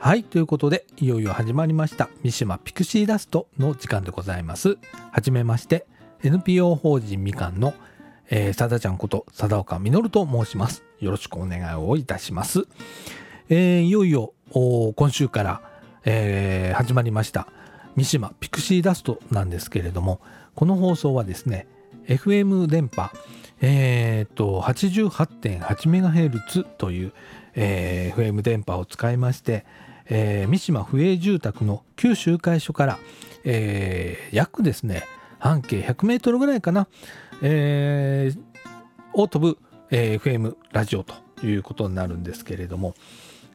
はい、ということで、いよいよ始まりました、三島ピクシーダストの時間でございます。はじめまして、NPO 法人みかんの、えー、さだちゃんこと、さだおかみのると申します。よろしくお願いをいたします。えーいよいよ、今週から、えー始まりました、三島ピクシーダストなんですけれども、この放送はですね、FM 電波、えー、と 88.8MHz という、えー FM 電波を使いまして、えー三島府営住宅の旧集会所から、えー約ですね半径 100m ぐらいかな、えーを飛ぶ、えー FM ラジオということになるんですけれども、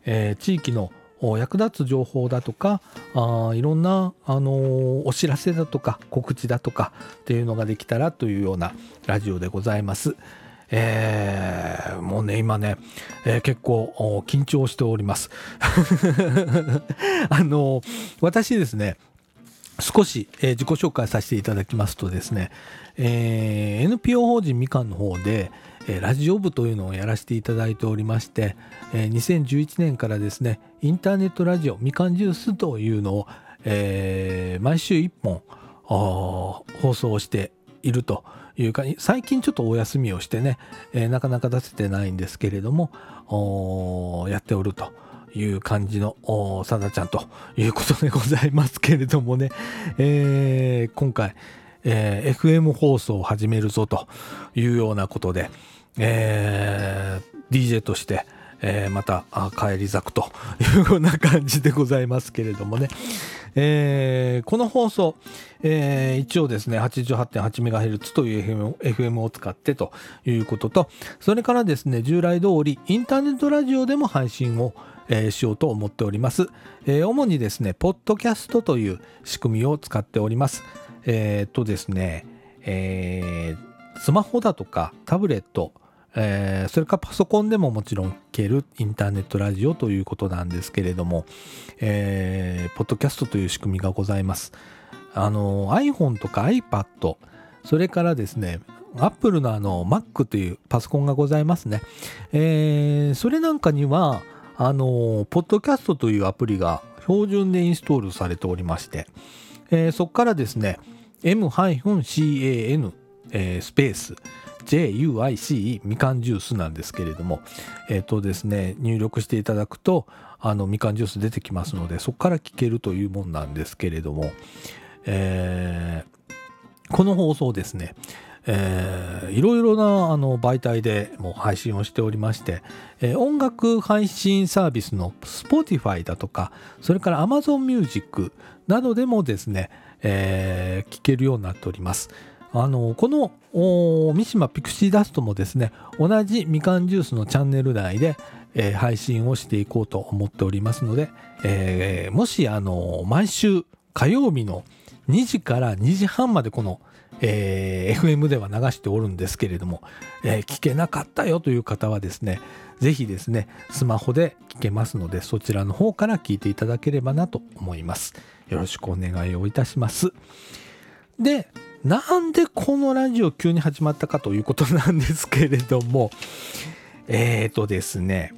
えー地域の役立つ情報だとかあいろんな、あのーお知らせだとか告知だとかっていうのができたらというようなラジオでございます。えーもうね今ね、えー結構緊張しております。あの私ですね少し、えー自己紹介させていただきますとですね、えー NPO 法人みかんの方で、えーラジオ部というのをやらせていただいておりまして、えー2011年からですねインターネットラジオみかんジュースというのを、えー毎週1本放送しているというか最近ちょっとお休みをしてね、えーなかなか出せてないんですけれどもやっておるという感じのさだちゃんということでございますけれどもね、えー今回、えー FM 放送を始めるぞというようなことで、えー DJ として、えーまた帰り咲くというような感じでございますけれどもね、えーこの放送、えー一応ですね 88.8MHz という FM, FM を使ってということとそれからですね従来通りインターネットラジオでも配信を、えーしようと思っております、えー主にですねポッドキャストという仕組みを使っております。えーっとですね、えースマホだとかタブレットえーそれかパソコンでももちろん聞けるインターネットラジオということなんですけれども、えーポッドキャストという仕組みがございます。あの iPhone とか iPad それからですね Apple のあの Mac というパソコンがございますね。えーそれなんかにはあのポッドキャストというアプリが標準でインストールされておりまして、えーそこからですね M-CAN、えースペース JUICE みかんジュースなんですけれども、えっ、とですね、入力していただくと、あの、みかんジュース出てきますので、そこから聞けるというもんなんですけれども、えーこの放送ですね、えーいろいろなあの媒体でもう配信をしておりまして、えー音楽配信サービスの Spotify だとか、それから Amazon Music などでもですね、えー聞けるようになっております。あのこの三島ピクシーダストもですね同じみかんジュースのチャンネル内で、えー配信をしていこうと思っておりますので、えーもしあの毎週火曜日の2時から2時半までこの、えー FM では流しておるんですけれども、え聞けなかったよという方はですねぜひですねスマホで聞けますのでそちらの方から聞いていただければなと思います。よろしくお願いをいたします。でなんでこのラジオ急に始まったかということなんですけれどもえーとですね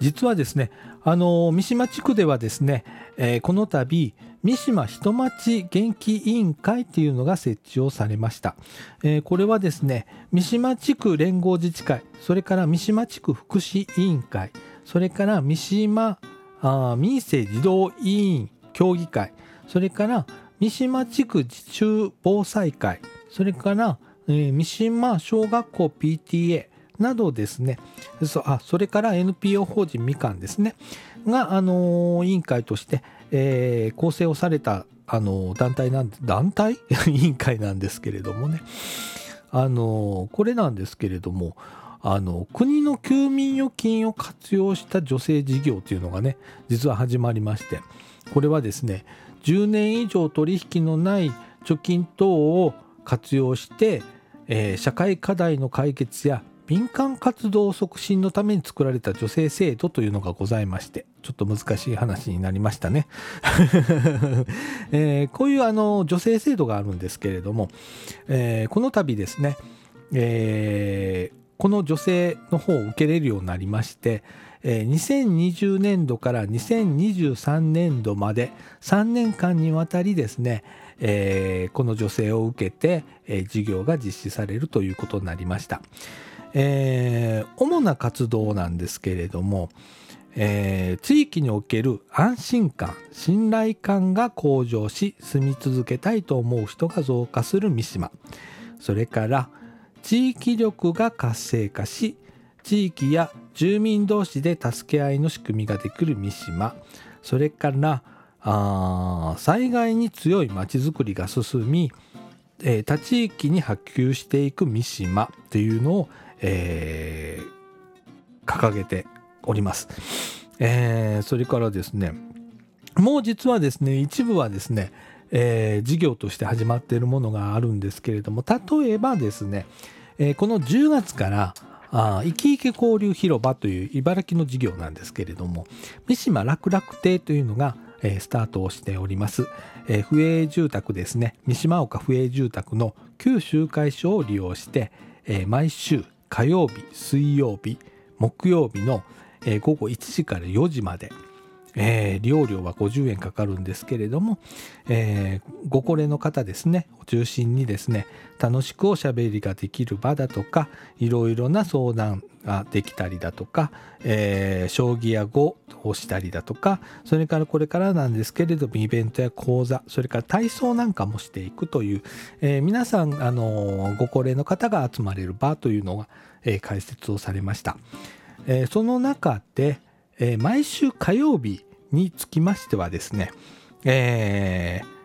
実はですねあの三島地区ではですね、えーこの度三島人町元気委員会っていうのが設置をされました、えーこれはですね三島地区連合自治会それから三島地区福祉委員会それから三島あ民生児童委員協議会それから三島地区自中防災会それから、えー三島小学校 PTA などですね。そあそれから NPO 法人みかんですね。が、あのー委員会として、えー構成をされた、あのー団体なん団体？委員会なんですけれどもね。あのーこれなんですけれどもあの国の休眠預金を活用した女性事業というのがね実は始まりましてこれはですね10年以上取引のない貯金等を活用して、えー社会課題の解決や民間活動促進のために作られた女性制度というのがございましてちょっと難しい話になりましたね、えーこういうあの女性制度があるんですけれども、えーこの度ですね、えこの女性の方を受けれるようになりまして、えー2020年度から2023年度まで3年間にわたりですね、えーこの助成を受けて、えー事業が実施されるということになりました。えー主な活動なんですけれども、えー地域における安心感信頼感が向上し住み続けたいと思う人が増加する三島それから地域力が活性化し地域や住民同士で助け合いの仕組みができる三島それからあ災害に強いまちづくりが進み、えー他地域に波及していく三島というのを、えー掲げております。えーそれからですねもう実はですね一部はですね、えー事業として始まっているものがあるんですけれども例えばですね、えーこの10月からあーイケイケ交流広場という茨城の事業なんですけれども三島楽楽亭というのが、えスタートをしております、えー府営住宅ですね。三島岡不営住宅の旧集会所を利用して、え毎週火曜日水曜日木曜日の、え午後1時から4時まで、えー利用料は50円かかるんですけれども、えーご高齢の方ですねを中心にですね楽しくおしゃべりができる場だとかいろいろな相談ができたりだとか、えー将棋や碁をしたりだとかそれからこれからなんですけれどもイベントや講座それから体操なんかもしていくという、えー皆さん、あのご高齢の方が集まれる場というのが、えー開設をされました。えーその中で、えー毎週火曜日につきましてはですね、えー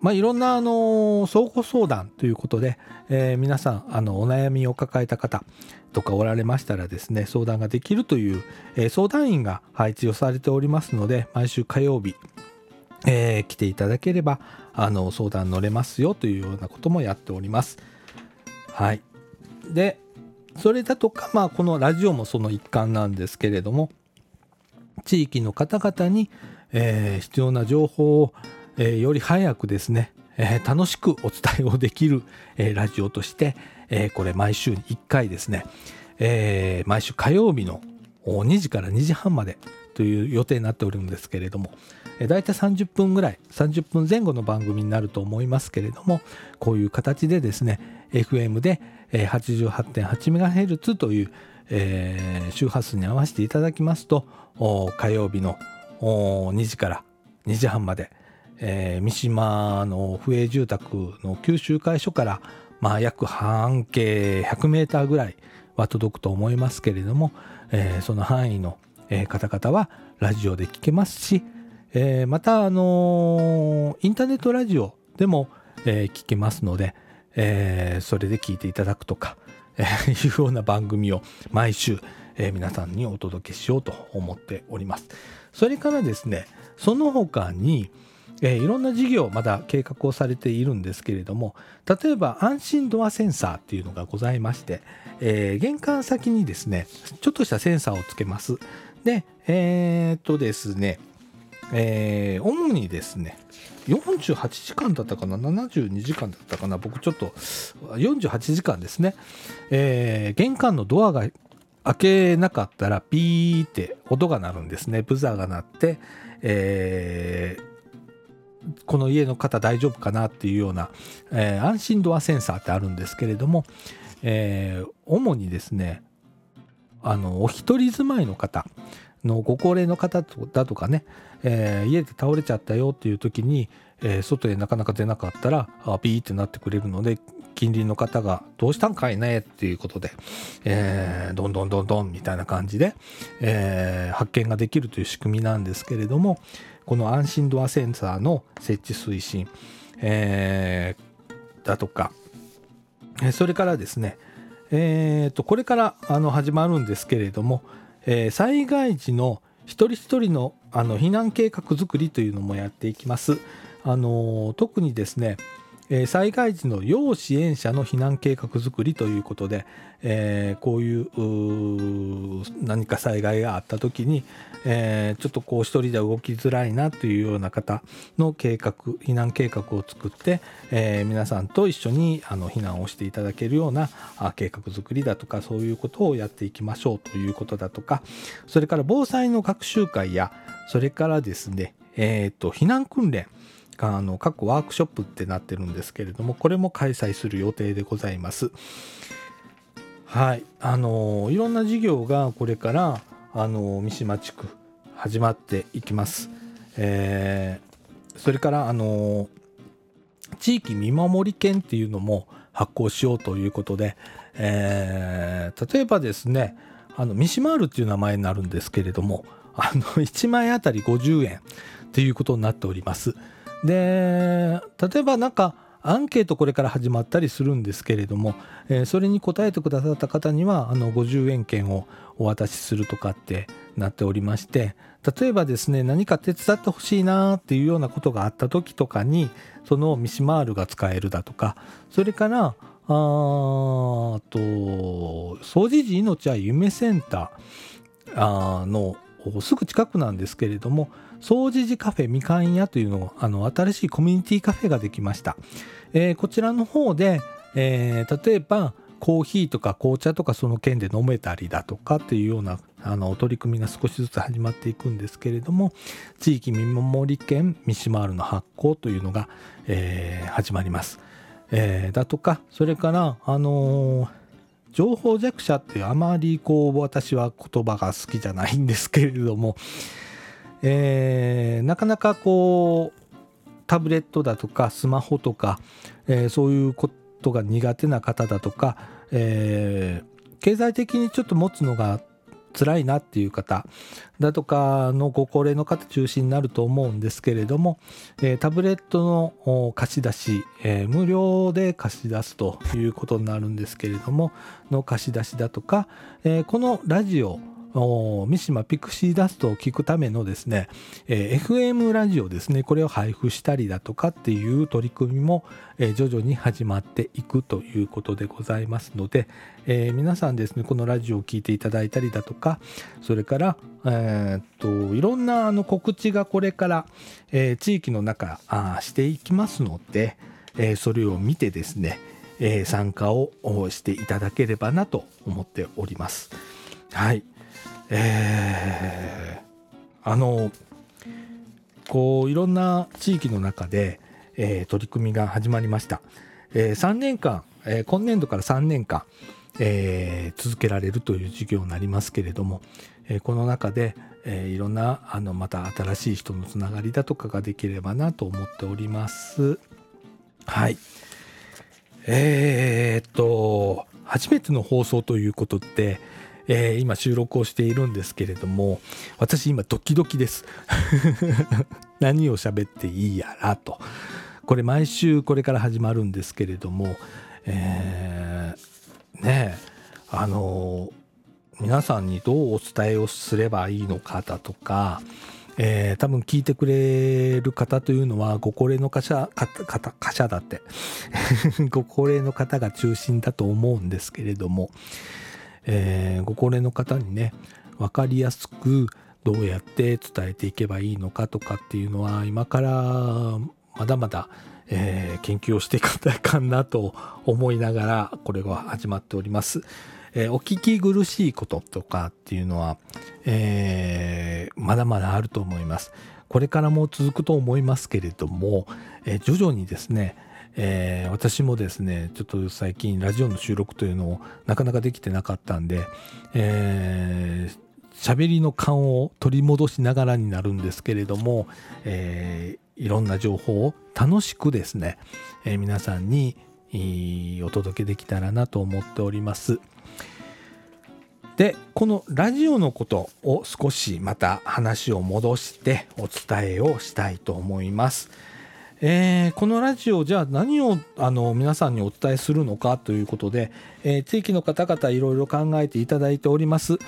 まあ、いろんな、あの相互相談ということで、えー皆さんあのお悩みを抱えた方とかおられましたらですね相談ができるという、えー相談員が配置をされておりますので毎週火曜日、えー来ていただければあの相談乗れますよというようなこともやっております。はい、でそれだとか、まあ、このラジオもその一環なんですけれども地域の方々に、えー必要な情報を、えーより早くですね、えー楽しくお伝えをできる、えラジオとして、えこれ毎週に1回ですね、え毎週火曜日の2時から2時半までという予定になっておるんですけれども、えー、大体30分ぐらい30分前後の番組になると思いますけれどもこういう形でですね FM で、88.8MHz という、えー周波数に合わせていただきますと火曜日の2時から2時半まで、えー三島の府営住宅の旧集会所から、まあ、約半径 100m ぐらいは届くと思いますけれども、えーその範囲の、方々はラジオで聞けますし、えーまた、あのーインターネットラジオでも、えー聞けますので、えーそれで聞いていただくとか、え ーいうような番組を毎週、えー皆さんにお届けしようと思っております。それからですねその他に、えーいろんな事業まだ計画をされているんですけれども例えば安心ドアセンサーっていうのがございまして、えー玄関先にですねちょっとしたセンサーをつけますでえーっとですねえー主にですね48時間だったかな？72時間だったかな？僕ちょっと48時間ですね、えー玄関のドアが開けなかったらピーって音が鳴るんですね。ブザーが鳴って、えーこの家の方大丈夫かなっていうような、えー安心ドアセンサーってあるんですけれども、えー主にですねあのお一人住まいの方。のご高齢の方だとかね、えー家で倒れちゃったよっていう時に、えー外へなかなか出なかったらあビーってなってくれるので近隣の方が「どうしたんかいね」っていうことで、えーどんどんどんどんみたいな感じで、えー発見ができるという仕組みなんですけれどもこの安心ドアセンサーの設置推進、えーだとかそれからですね、えーとこれからあの始まるんですけれども、えー災害時の一人一人のあの避難計画作りというのもやっていきます。あのー特にですね、え、災害時の要支援者の避難計画づくりということで、えー、こういう何か災害があった時に、えー、ちょっとこう一人で動きづらいなというような方の計画避難計画を作って、え、皆さんと一緒にあの避難をしていただけるような計画づくりだとかそういうことをやっていきましょうということだとかそれから防災の学習会やそれからですね、えーと避難訓練あの各ワークショップってなってるんですけれどもこれも開催する予定でございます。はい。あのいろんな事業がこれからあの三島地区始まっていきます、えー、それからあの地域見守り券っていうのも発行しようということで、えー、例えばですねあのミシマールっていう名前になるんですけれどもあの1枚あたり50円っていうことになっております。で例えばなんかアンケートこれから始まったりするんですけれども、えー、それに答えてくださった方にはあの50円券をお渡しするとかってなっておりまして例えばですね何か手伝ってほしいなっていうようなことがあった時とかにそのミシマールが使えるだとかそれからあと掃除時命は夢センターのすぐ近くなんですけれども掃除時カフェみかん屋というのをあの新しいコミュニティカフェができました、えー、こちらの方で、えー、例えばコーヒーとか紅茶とかその件で飲めたりだとかっていうようなあの取り組みが少しずつ始まっていくんですけれども地域見守り券ミシマールの発行というのが、えー、始まります、えー、だとかそれからあのー情報弱者ってあまりこう私は言葉が好きじゃないんですけれども、えー、なかなかこうタブレットだとかスマホとか、えー、そういうことが苦手な方だとか、えー、経済的にちょっと持つのが辛いなっていう方だとかのご高齢の方中心になると思うんですけれども、えー、タブレットの貸し出し、えー、無料で貸し出すということになるんですけれどもの貸し出しだとか、えー、このラジオ三島ピクシーダストを聞くためのですね、えー、FM ラジオですねこれを配布したりだとかっていう取り組みも、えー、徐々に始まっていくということでございますので、えー、皆さんですねこのラジオを聴いていただいたりだとかそれから、えー、っといろんなあの告知がこれから、え地域の中あしていきますので、えそれを見てですね、え参加をしていただければなと思っております。はい。えー、あのこういろんな地域の中で、えー、取り組みが始まりました、えー、3年間、えー、今年度から3年間、えー、続けられるという授業になりますけれども、えー、この中で、えー、いろんなあのまた新しい人のつながりだとかができればなと思っております。はい。えー、っと初めての放送ということで、えー、今収録をしているんですけれども私今ドキドキです。何を喋っていいやらと。これ毎週これから始まるんですけれども、えー、ねあの皆さんにどうお伝えをすればいいのかだとか、えー、多分聞いてくれる方というのはご高齢の方方方だって。ご高齢の方が中心だと思うんですけれども、えー、ご高齢の方にね分かりやすくどうやって伝えていけばいいのかとかっていうのは今からまだまだ、えー、研究をしていかないかんなと思いながらこれが始まっております。えー、お聞き苦しいこととかっていうのは、えー、まだまだあると思います。これからも続くと思いますけれども、え徐々にですね、えー、私もですねちょっと最近ラジオの収録というのをなかなかできてなかったんで、えー、喋りの勘を取り戻しながらになるんですけれども、えー、いろんな情報を楽しくですね、えー、皆さんにお届けできたらなと思っております。でこのラジオのことを少しまた話を戻してお伝えをしたいと思います。えー、このラジオじゃあ何をあの皆さんにお伝えするのかということで、えー、地域の方々いろいろ考えていただいております、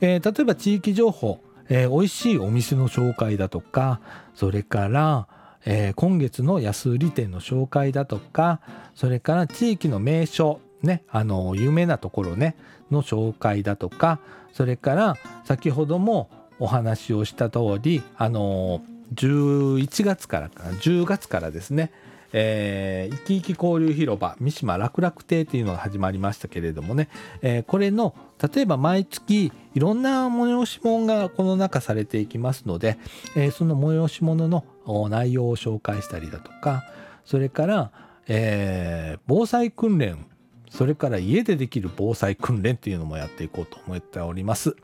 えー、例えば地域情報、えー、美味しいお店の紹介だとかそれから、えー、今月の安売り店の紹介だとかそれから地域の名所ねあの有名なところねの紹介だとかそれから先ほどもお話をした通りあの11月からか10月からですね。えー、生き生き交流広場三島楽楽亭というのが始まりましたけれどもね、えー、これの例えば毎月いろんな催し物がこの中されていきますので、えー、その催し物の内容を紹介したりだとかそれから、えー、防災訓練それから家でできる防災訓練というのもやっていこうと思っております。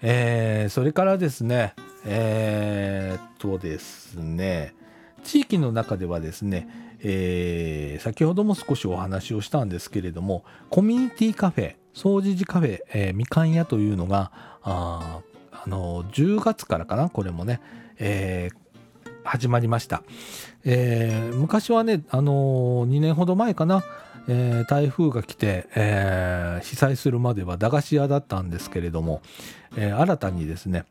えー、それからですねえー、っとですね地域の中ではですね、えー、先ほども少しお話をしたんですけれどもコミュニティカフェ掃除時カフェ、えー、みかん屋というのがああの10月からかなこれもね、えー、始まりました、えー、昔はね、あのー、2年ほど前かな、えー、台風が来て、えー、被災するまでは駄菓子屋だったんですけれども、え、新たにですね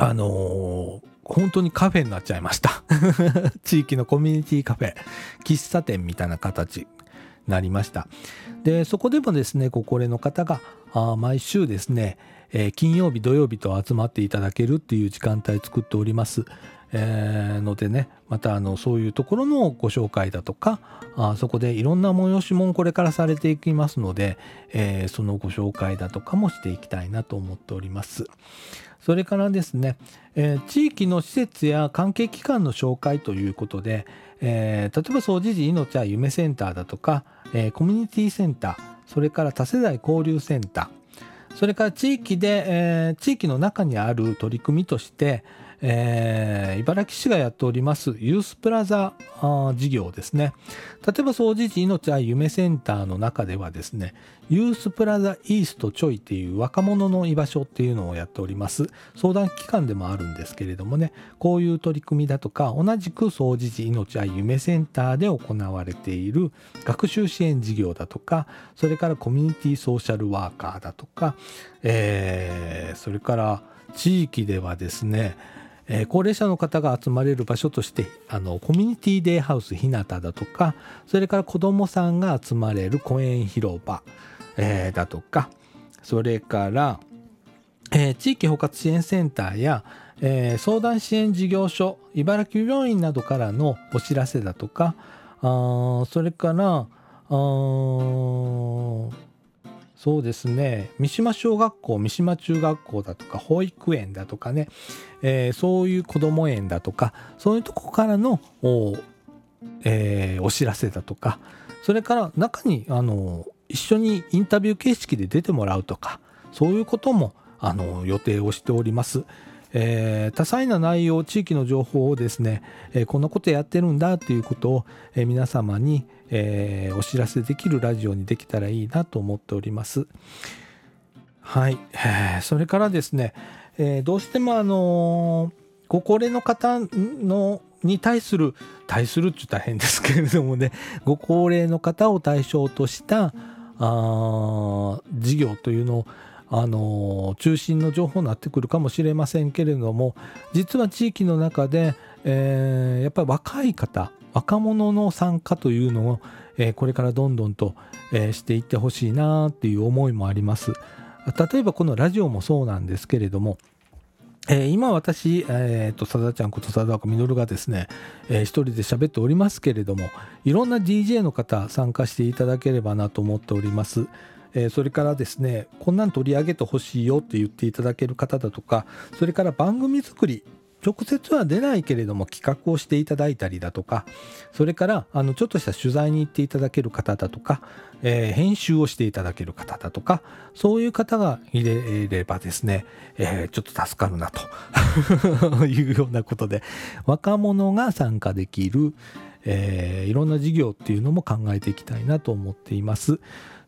あのー、本当にカフェになっちゃいました。地域のコミュニティカフェ。喫茶店みたいな形になりました。でそこでもですねご高齢の方があ毎週ですね、えー、金曜日土曜日と集まっていただけるっていう時間帯作っております。えー、のでねまたあのそういうところのご紹介だとかあそこでいろんな催し物これからされていきますので、えー、そのご紹介だとかもしていきたいなと思っております。それからですね、えー、地域の施設や関係機関の紹介ということで、えー、例えば掃除時命は夢センターだとか、えー、コミュニティセンターそれから多世代交流センターそれから地域で、え地域の中にある取り組みとして、えー、茨城市がやっておりますユースプラザ事業ですね。例えば、総除時命愛夢センターの中ではですね、ユースプラザイーストちょいっていう若者の居場所っていうのをやっております。相談機関でもあるんですけれどもね、こういう取り組みだとか、同じく総除時命愛夢センターで行われている学習支援事業だとか、それからコミュニティソーシャルワーカーだとか、えー、それから地域ではですね、えー、高齢者の方が集まれる場所としてあのコミュニティデイハウスひなただとかそれから子どもさんが集まれる公園広場、えー、だとかそれから、えー、地域包括支援センターや、え相談支援事業所茨城病院などからのお知らせだとかあそれからあそうですね三島小学校三島中学校だとか保育園だとかね、えー、そういう子ども園だとかそういうとこからのお,、えー、お知らせだとかそれから中にあの一緒にインタビュー形式で出てもらうとかそういうこともあの予定をしております。えー、多彩な内容地域の情報をですね、えー、こんなことやってるんだっていうことを、えー、皆様に、えお知らせできるラジオにできたらいいなと思っております。はい、え それからですね、えどうしてもあのご高齢の方のに対する対するって言ったら変ですけれどもね ご高齢の方を対象としたあ事業というのをあの中心の情報になってくるかもしれませんけれども実は地域の中で、えー、やっぱり若い方若者の参加というのを、えー、これからどんどんと、えー、していってほしいなっていう思いもあります。例えばこのラジオもそうなんですけれどもえー、今私、えーと、さだちゃんことさだこみのるがですね、えー、一人で喋っておりますけれどもいろんな DJ の方参加していただければなと思っております。えー、それからですねこんなん取り上げてほしいよって言っていただける方だとかそれから番組作り直接は出ないけれども企画をしていただいたりだとかそれからあのちょっとした取材に行っていただける方だとか、えー、編集をしていただける方だとかそういう方がいれればですね、えー、ちょっと助かるなと いうようなことで若者が参加できる、えー、いろんな事業っていうのも考えていきたいなと思っています。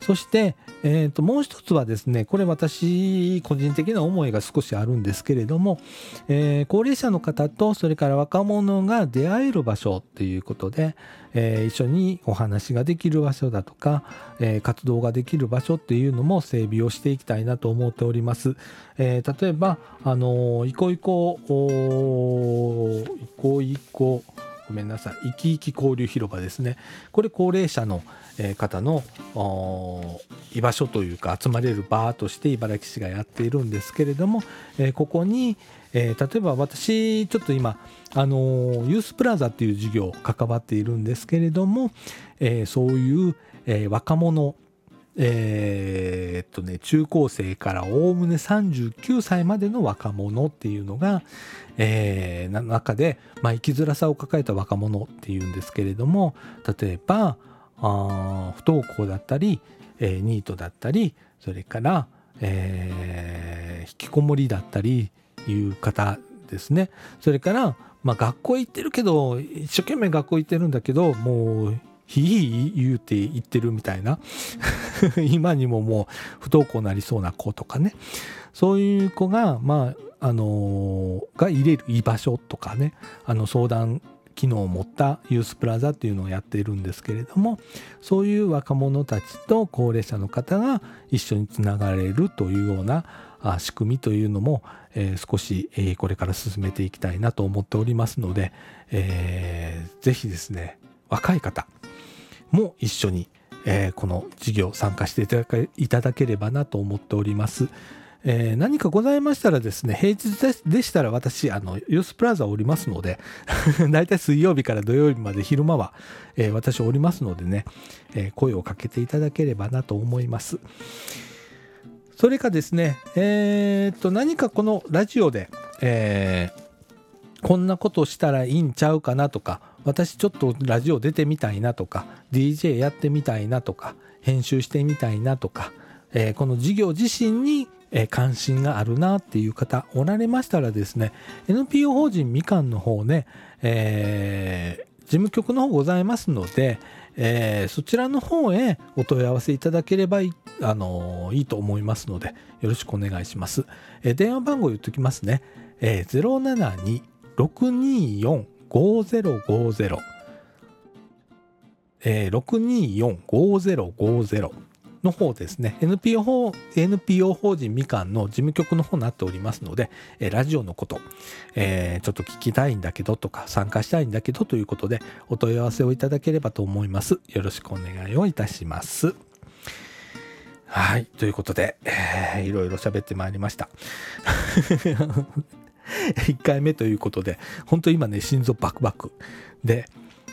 そして、えー、ともう一つはですねこれ私個人的な思いが少しあるんですけれども、えー、高齢者の方とそれから若者が出会える場所ということで、えー、一緒にお話ができる場所だとか、えー、活動ができる場所っていうのも整備をしていきたいなと思っております。え、例えば、あのー、いこいこ、いこいこ、ごめんなさい、いきいき交流広場ですね。これ高齢者の、方の居場所というか集まれる場として茨城市がやっているんですけれども、えここに、え例えば私ちょっと今あのユースプラザっていう事業関わっているんですけれども、えそういう、え若者えー、っとね、中高生からおおむね39歳までの若者っていうのが、えー、中で、まあ、生きづらさを抱えた若者っていうんですけれども例えば、あ不登校だったり、えー、ニートだったりそれから、えー、引きこもりだったりいう方ですね。それから、まあ、学校行ってるけど一生懸命学校行ってるんだけどもうひい言うて言ってるみたいな。今にももう不登校なりそうな子とかね。そういう子がまああのー、が入れる居場所とかね。あの相談機能を持ったユースプラザっていうのをやっているんですけれども。そういう若者たちと高齢者の方が一緒につながれるというような仕組みというのも、えー、少し、えー、これから進めていきたいなと思っておりますので、えー、ぜひですね若い方も一緒に、えー、この事業参加していただければなと思っております。えー、何かございましたらですね、平日でしたら私、あの、ユースプラザおりますので、だいたい水曜日から土曜日まで昼間は、えー、私おりますのでね、えー、声をかけていただければなと思います。それかですね、えっと、何かこのラジオで、えこんなことしたらいいんちゃうかなとか、私ちょっとラジオ出てみたいなとか、DJ やってみたいなとか、編集してみたいなとか、えこの事業自身にえ関心があるなっていう方おられましたらですね NPO 法人みかんの方ね、えー、事務局の方ございますので、えー、そちらの方へお問い合わせいただければいい,、あのー、いいと思いますのでよろしくお願いします、えー、電話番号言っときますね、えー、5050え、624-5050の方ですね。NPO 法 NPO 法人みかんの事務局の方になっておりますので、えラジオのこと、えー、ちょっと聞きたいんだけどとか参加したいんだけどということでお問い合わせをいただければと思います。よろしくお願いをいたします。はい。ということで、えー、いろいろ喋ってまいりました。1回目ということで本当今ね心臓バクバクで、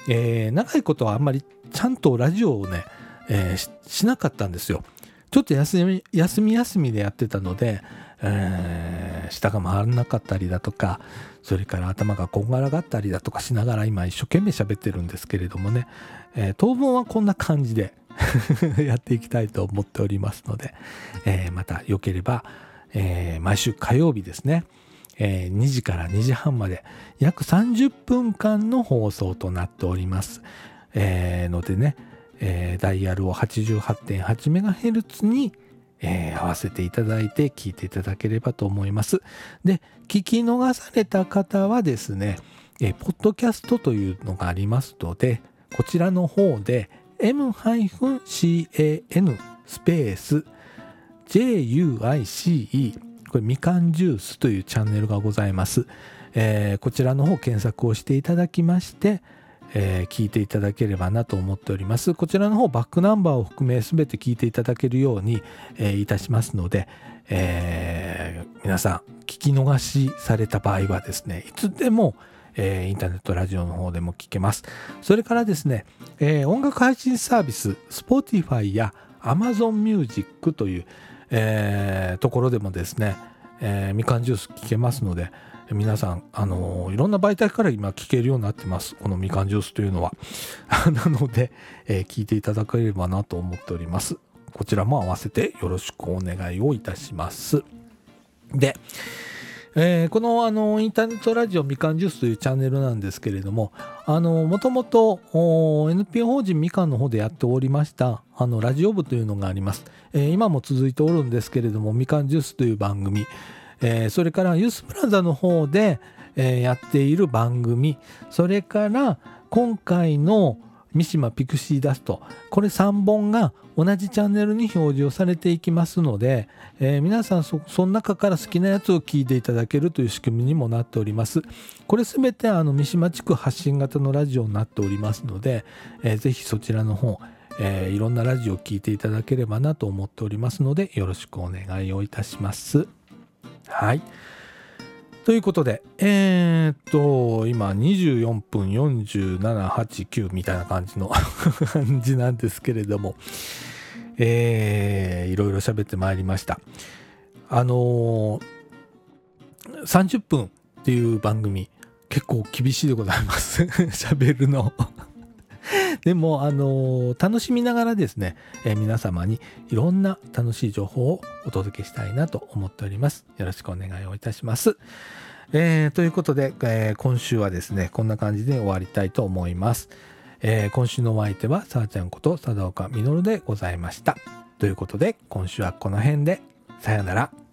えー、長いことはあんまりちゃんとラジオをねえー、しなかったんですよ。ちょっと休み休み休みでやってたので、えー、舌が回らなかったりだとかそれから頭がこんがらがったりだとかしながら今一生懸命喋ってるんですけれどもね、えー、当分はこんな感じで やっていきたいと思っておりますので、えー、またよければ、えー、毎週火曜日ですね、えー、2時から2時半まで約30分間の放送となっております、えー、のでねえー、ダイヤルを 88.8MHz に、えー、合わせていただいて聞いていただければと思います。で、聞き逃された方はですね、えー、ポッドキャストというのがありますので、こちらの方で m-can スペース juice これみかんジュースというチャンネルがございます。えー、こちらの方検索をしていただきまして、えー、聞いていただければなと思っております。こちらの方バックナンバーを含め全て聞いていただけるように、えー、いたしますので、えー、皆さん聞き逃しされた場合はですねいつでも、えインターネットラジオの方でも聞けます。それからですね、え音楽配信サービス Spotify や Amazon Music という、えところでもですね、えみかんジュース聞けますので、皆さん、あのー、いろんな媒体から今聞けるようになってます。このみかんジュースというのは。なので、えー、聞いていただければなと思っております。こちらも合わせてよろしくお願いをいたします。で、えー、このあのインターネットラジオみかんジュースというチャンネルなんですけれども、あのもともと NPO 法人みかんの方でやっておりましたあのラジオ部というのがあります、えー、今も続いておるんですけれどもみかんジュースという番組、えー、それからユースプラザの方で、えー、やっている番組。それから今回の三島ピクシーダストこれ3本が同じチャンネルに表示をされていきますので、えー、皆さんその中から好きなやつを聞いていただけるという仕組みにもなっておりますこれすべてあの三島地区発信型のラジオになっておりますので、えー、ぜひそちらの方えー、いろんなラジオを聴いていただければなと思っておりますのでよろしくお願いをいたします。はい。ということで、えー、っと、今24分47、8、9みたいな感じの 感じなんですけれども、えー、いろいろ喋ってまいりました。あのー、30分っていう番組、結構厳しいでございます。喋るの でも、あのー、楽しみながらですね、えー、皆様にいろんな楽しい情報をお届けしたいなと思っております。よろしくお願いをいたします。えー、ということで、え今週はですね、こんな感じで終わりたいと思います。え今週のお相手は、さあちゃんこと佐岡実でございました。ということで、今週はこの辺で、さよなら。